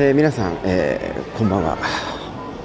えー、皆さん、えー、こんばんは。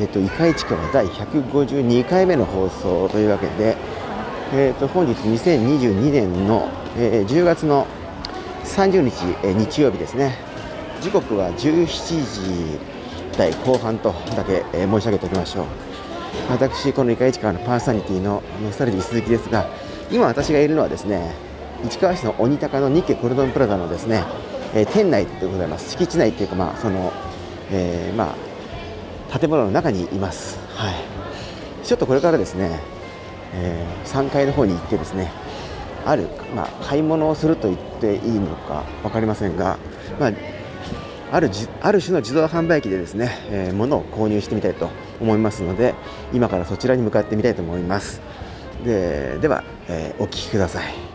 えっ、ー、と、イカイチカは第152回目の放送というわけで、えっ、と、本日2022年の、え10月の30日、え日曜日ですね。時刻は17時台後半とだけ、え申し上げておきましょう。私、このイカイチカのパーソナリティのノスタルジー鈴木ですが、今私がいるのはですね、市川市の鬼高の日家コルドンプラザのですね、えー、店内でございます。敷地内っていうか、まあそのえー、まあ、建物の中にいます、はい、ちょっとこれからですね、えー、3階の方に行ってですねある、まあ、買い物をすると言っていいのか分かりませんが、まあ、あるある種の自動販売機でですね、えー、物を購入してみたいと思いますので今からそちらに向かってみたいと思います。ででは、えー、お聞きください。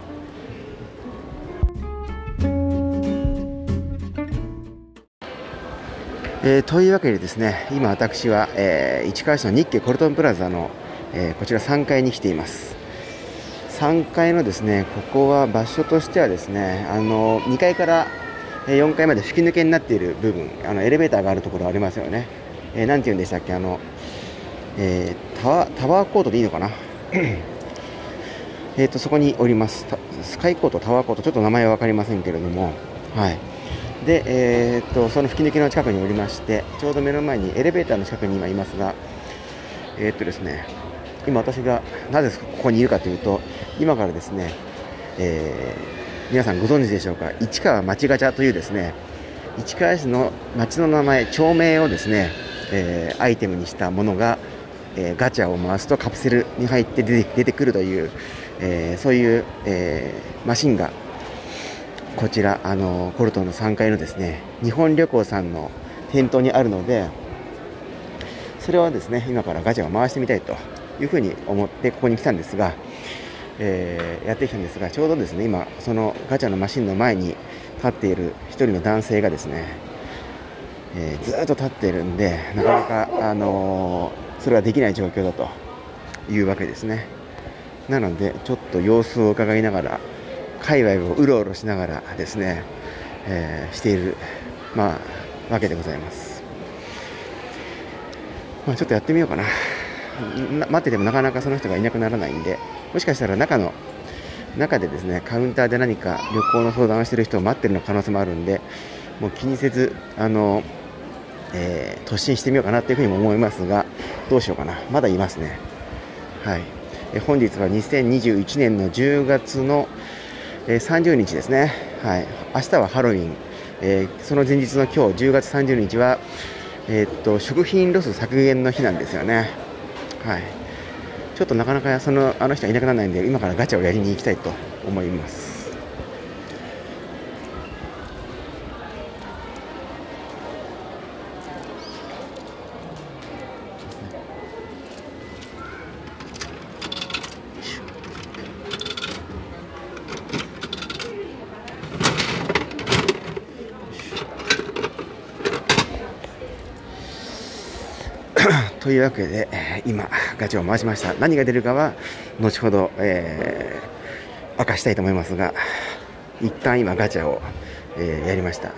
えー、というわけでですね今私は、えー、市川市の日系コルトンプラザの、えー、こちら3階に来ています。3階のですねここは場所としてはですねあの2階から4階まで吹き抜けになっている部分あのエレベーターがあるところありますよね、えー、て言うんでしたっけあの、えー、タワタワーコートでいいのかな？えとそこにおります。スカイコートタワーコート。ちょっと名前は分かりませんけれども。はい。で、えー、っとその吹き抜けの近くにおりましてちょうど目の前にエレベーターの近くに今いますが、えー、っとですね、今私がなぜここにいるかというと今からですね、えー、皆さんご存知でしょうか？市川町ガチャというですね市川市の町の名前町名をですね、えー、アイテムにしたものが、えー、ガチャを回すとカプセルに入って出てくるという、え、そういう、え、マシンがこちらあのコルトンの3階のですね日本旅行さんの店頭にあるのでそれはですね今からガチャを回してみたいというふうに思ってここに来たんですが、えー、やってきたんですがちょうどですね今そのガチャのマシンの前に立っている1人の男性がですね、えー、ずっと立っているんでなかなか、あのー、それはできない状況だというわけですね。なのでちょっと様子を伺いながら界隈をうろうろしながらですね、えー、している、まあ、わけでございます。まあ、ちょっとやってみようかな待っててもなかなかその人がいなくならないんで、もしかしたら中の、中でですね、カウンターで何か旅行の相談をしている人を待ってるの可能性もあるんで、もう気にせず、あの、えー、突進してみようかなというふうにも思いますが、どうしようかな。まだいますね。はい。え本日は2021年の10月の、えー、30日ですね、はい、明日はハロウィン、えー、その前日の今日10月30日は、えー、っと食品ロス削減の日なんですよね、はい、ちょっとなかなかそのあの人はいなくならないんで今からガチャをやりに行きたいと思います。というわけで、今、ガチャを回しました。何が出るかは、後ほど、えー、明かしたいと思いますが、一旦今、ガチャを、えー、やりました。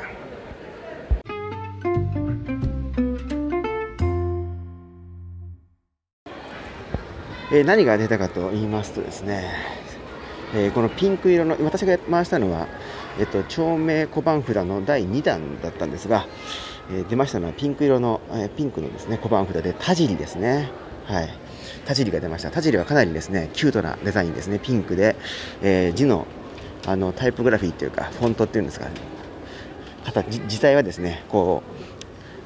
えー、何が出たかと言いますとですね、えー、このピンク色の、私が回したのは、えっと、町名小判札の第2弾だったんですが、えー、出ましたのはピンク色の、えー、ピンクのですね小判札で田尻ですね。はい。田尻が出ました。田尻はかなりですね、キュートなデザインですね。ピンクで、えー、字のあのタイプグラフィーというか、フォントっていうんですか、形自体はですね、こ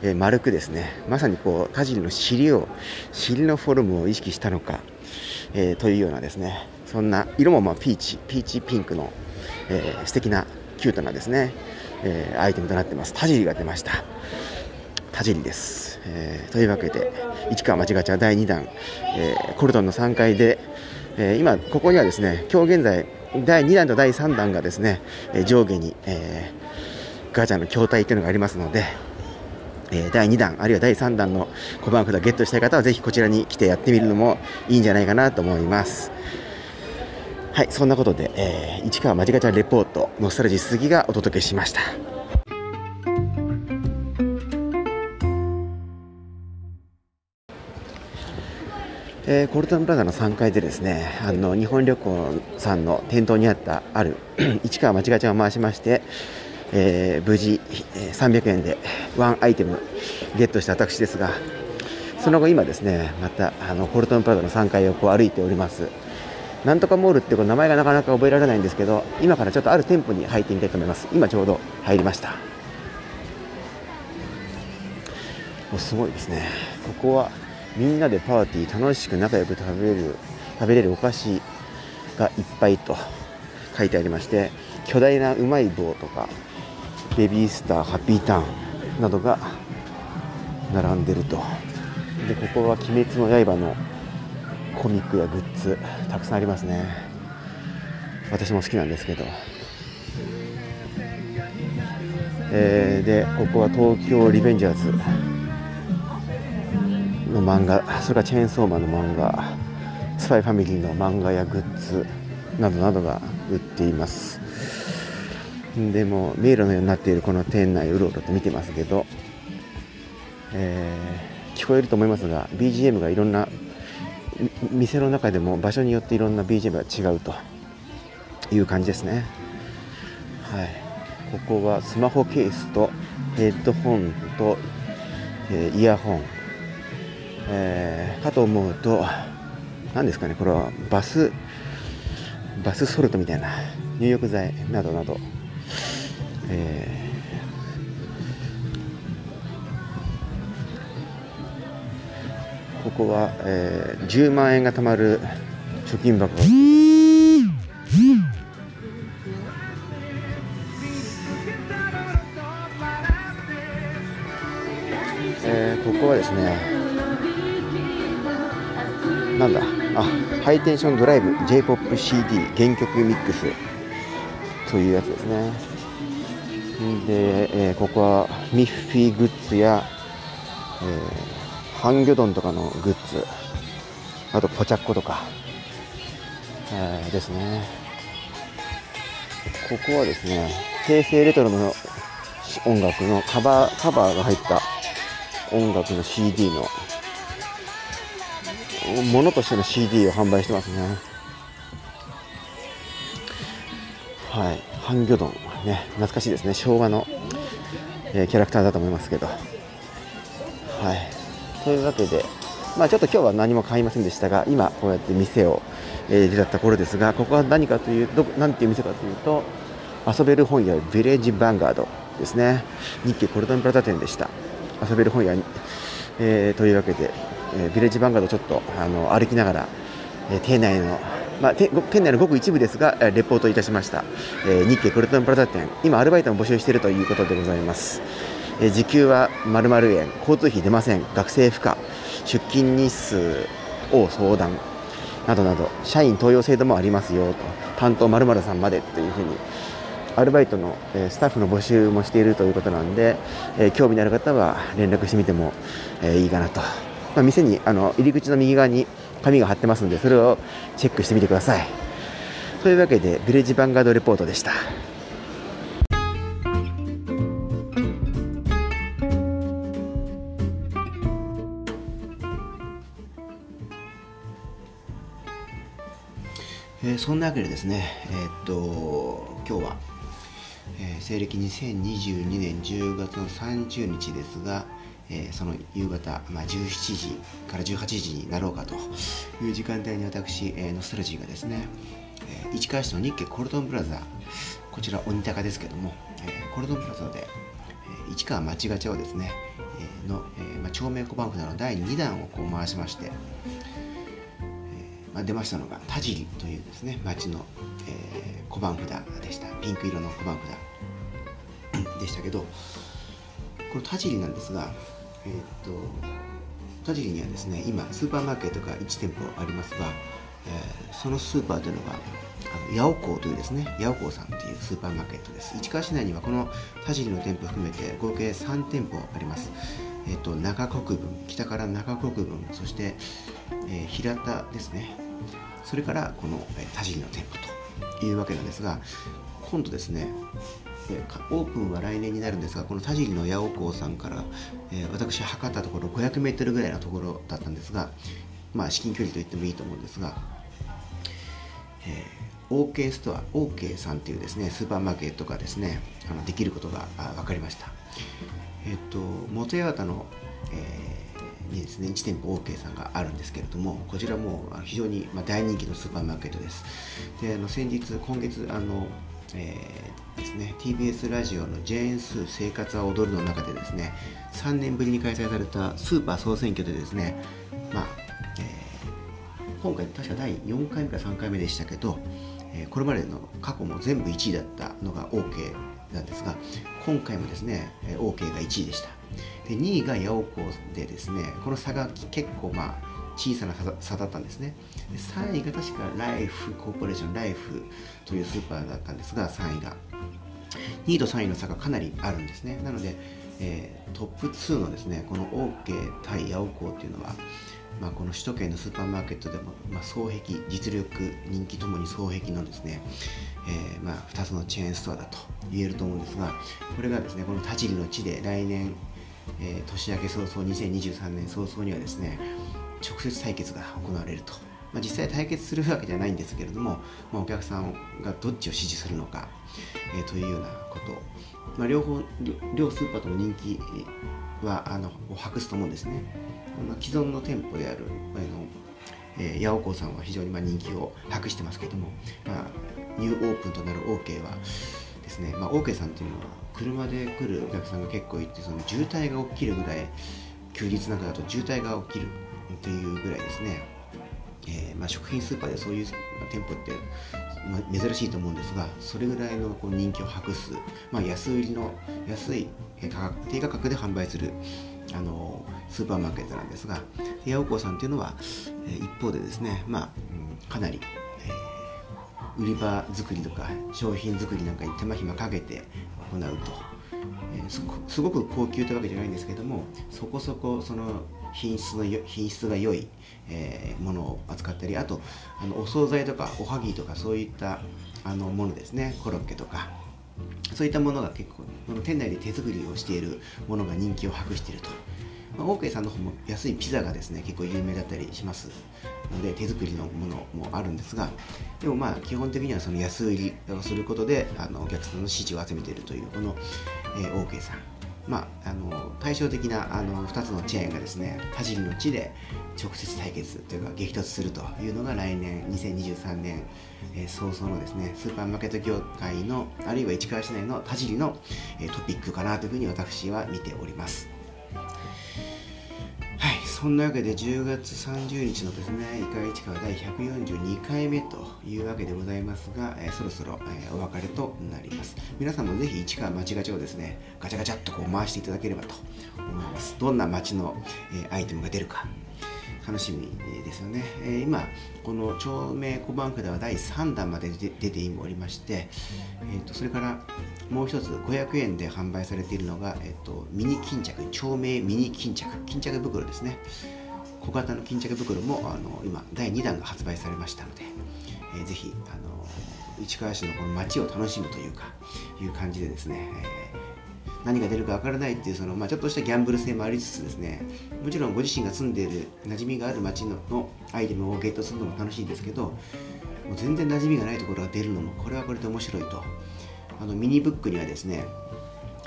う、えー、丸くですね、まさにこう田尻の尻を、尻のフォルムを意識したのか、えー、というようなですね、そんな色もまあピーチ、ピーチピンクの、えー、素敵なキュートなですね、えー、アイテムとなってます。田尻が出ました。田尻です。えー、というわけで、市川町ガチャ第2弾、えー、コルトンの3階で、えー、今、ここにはですね、今日現在、第2弾と第3弾がですね、え上下に、えガチャの筐体というのがありますので、え第2弾、あるいは第3弾の小判札ゲットしたい方は、ぜひこちらに来てやってみるのもいいんじゃないかなと思います。はいそんなことで、えー、市川間近ちゃんレポートノスタルジー鈴木がお届けしました。えー、コルトンプラザの3階でですねあの日本旅行さんの店頭にあったある 市川まちがちゃんを回しまして、えー、無事、えー、300円でワンアイテムゲットした私ですがその後今ですねまたあのコルトンプラザの3階をこう歩いております。なんとかモールってこう名前がなかなか覚えられないんですけど今からちょっとある店舗に入ってみたいと思います。今ちょうど入りました。おすごいですね。ここはみんなでパーティー楽しく仲良く食べる食べれるお菓子がいっぱいと書いてありまして巨大なうまい棒とかベビースターハッピーターンなどが並んでると。でここは「鬼滅の刃」のコミックやグッズたくさんありますね。私も好きなんですけど、えー、でここは東京リベンジャーズの漫画それからチェーンソーマンの漫画スパイファミリーの漫画やグッズなどなどが売っています。でも迷路のようになっているこの店内うろうろと見てますけど、えー、聞こえると思いますが BGM がいろんな店の中でも場所によっていろんな BGM が違うという感じですね。はい。ここはスマホケースとヘッドホンと、えー、イヤホン。えー、かと思うと何ですかねこれはバスバスソルトみたいな入浴剤などなど、えー、ここは、えー、10万円が貯まる貯金箱。がえー、ここはですねなんだ？あハイテンションドライブ J-POPCD 原曲ミックスというやつですね。で、えー、ここはミッフィーグッズや、えー、ハンギョドンとかのグッズ。あとポチャッコとか、えー、ですね。ここはですね平成レトロの音楽のカバーカバーが入った音楽の CD のものとしての CD を販売してますね。はい。ハンギョドンね懐かしいですね。昭和の、えー、キャラクターだと思いますけど。はい。というわけでまあちょっと今日は何も買いませんでしたが今こうやって店を、えー、出たところですがここは何かというど何ていう店かというと遊べる本屋ヴィレッジヴァンガードですね。日経コルトンプラザ店でした。遊べる本屋、えー、というわけでえー、ビレッジヴァンガードちょっとあの歩きながら、えー、店内の、まあ、店内のごく一部ですが、レポートいたしました、えー、日経クルトンプラザ店。今アルバイトも募集しているということでございます、え、時給は〇〇円交通費出ません学生負荷出勤日数を相談などなど社員登用制度もありますよと担当〇〇さんまでというふうにアルバイトの、えスタッフの募集もしているということなんで、え興味のある方は連絡してみても、えいいかなと。まあ、店にあの入り口の右側に紙が貼ってますのでそれをチェックしてみてください。というわけでヴィレッジヴァンガードレポートでした。そんなわけでですね、えー、っと今日は、えー、西暦2022年10月の30日ですが、えー、その夕方、まあ、17時から18時になろうかという時間帯に私、えー、ノスタルジーがですね、えー、市川市の日系コルトンプラザこちら鬼高ですけども、えー、コルトンプラザで、えー、市川町ガチャをですね、えー、の、えーまあ、町名小判札の第2弾をこう回しまして、まあ、出ましたのが田尻というですね町の、えー、小判札でした。ピンク色の小判札 でしたけどこの田尻なんですがえー、っと田尻にはですね今スーパーマーケットが1店舗ありますが、えー、そのスーパーというのがあの八尾港というですね八尾港さんというスーパーマーケットです。市川市内にはこの田尻の店舗含めて合計3店舗あります。えっ、と中国分北から中国分そして、えー、平田ですね。それからこの、えー、田尻の店舗というわけなんですが今度ですねオープンは来年になるんですがこの田尻の八尾港さんから、えー、私測ったところ500メートルぐらいのところだったんですがまあ、至近距離と言ってもいいと思うんですが、えー、OK ストア OK さんというですねスーパーマーケットがですねあのできることが分かりました。えっ、と元八幡の、えー、にですね1店舗 OK さんがあるんですけれどもこちらも非常に、まあ、大人気のスーパーマーケットです。であの先日今月あのえー、ですね TBS ラジオの「ジェーン・スー生活は踊る」の中でですね3年ぶりに開催されたスーパー総選挙でですねまあ、えー、今回確か第4回目か3回目でしたけど、えー、これまでの過去も全部1位だったのが OK なんですが今回もですね OK が1位でした。で2位が八尾校でですねこの差が結構まあ小さな差だったんですね。で3位が確かライフコーポレーションライフというスーパーだったんですが3位が。2位と3位の差がかなりあるんですね。なので、えー、トップ2のですねこの OK 対八尾校っていうのはまあ、この首都圏のスーパーマーケットでも、まあ、双璧実力人気ともに双璧のですね、えー、まあ、2つのチェーンストアだと言えると思うんですがこれがですねこの田尻の地で来年、えー、年明け早々2023年早々にはですね直接対決が行われると、まあ、実際対決するわけじゃないんですけれども、まあ、お客さんがどっちを支持するのか、えー、というようなこと。まあ、両方両スーパーとも人気はあのを博すと思うんですね、まあ、既存の店舗であるあのえー、八尾さんは非常にまあ人気を博してますけども、まあ、ニューオープンとなる OK はですね、まあ、OK さんっていうのは車で来るお客さんが結構いてその渋滞が起きるぐらい休日なんかだと渋滞が起きるというぐらいですね、えー、まあ、食品スーパーでそういう店舗って、珍しいと思うんですがそれぐらいのこう人気を博す、まあ、安売りの安い価格低価格で販売するあのスーパーマーケットなんですが八百子さんというのは、え、一方でですね、まあ、うん、かなり、えー、売り場作りとか商品作りなんかに手間暇かけて行うと、えー、すごく高級というわけじゃないんですけどもそこそこその品質の品質が良い、えー、ものを扱ったりあとあのお惣菜とかおはぎとかそういったあのものですね。コロッケとか。そういったものが結構この店内で手作りをしているものが人気を博していると、まあ、オーケーさんの方も安いピザがですね結構有名だったりしますので手作りのものもあるんですがでもまあ基本的にはその安売りをすることであのお客さんの支持を集めているというこの、えー、オーケーさんまあ、あの対照的なあの2つのチェーンがですね田尻の地で直接対決というか激突するというのが来年2023年、えー、早々のですねスーパーマーケット業界のあるいは市川市内の田尻の、えー、トピックかなというふうに私は見ております。そんなわけで10月30日のですね、イカ市川第142回目というわけでございますが、えー、そろそろ、えー、お別れとなります。皆さんもぜひ市川町ガチャをですね、ガチャガチャっとこう回していただければと思います。どんな町の、えー、アイテムが出るか、楽しみですよね、えー、今この町名小判札は第3弾まで出ておりまして、えーと、それからもう一つ500円で販売されているのが、えーと、ミニ巾着町名ミニ巾着巾着袋ですね。小型の巾着袋もあの今第2弾が発売されましたので、えー、ぜひあの市川市のこの街を楽しむというかいう感じでですね、えー何が出るかわからないっていうその、まあ、ちょっとしたギャンブル性もありつつですねもちろんご自身が住んでいる馴染みがある街ののアイテムをゲットするのも楽しいんですけどもう全然馴染みがないところが出るのもこれはこれで面白いと。あのミニブックにはですね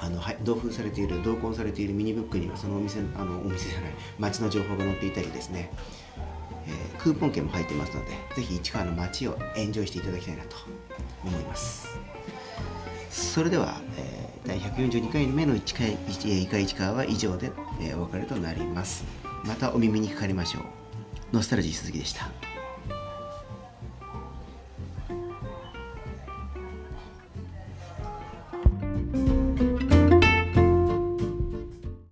あの同封されている同梱されているミニブックにはそのお店あのお店じゃない街の情報が載っていたりですね、えー、クーポン券も入ってますのでぜひ市川の街をエンジョイしていただきたいなと思います。それでは、えー第142回目の1回1回1回は以上で、えお別れとなります。またお耳にかかりましょう。ノスタルジー鈴木でした。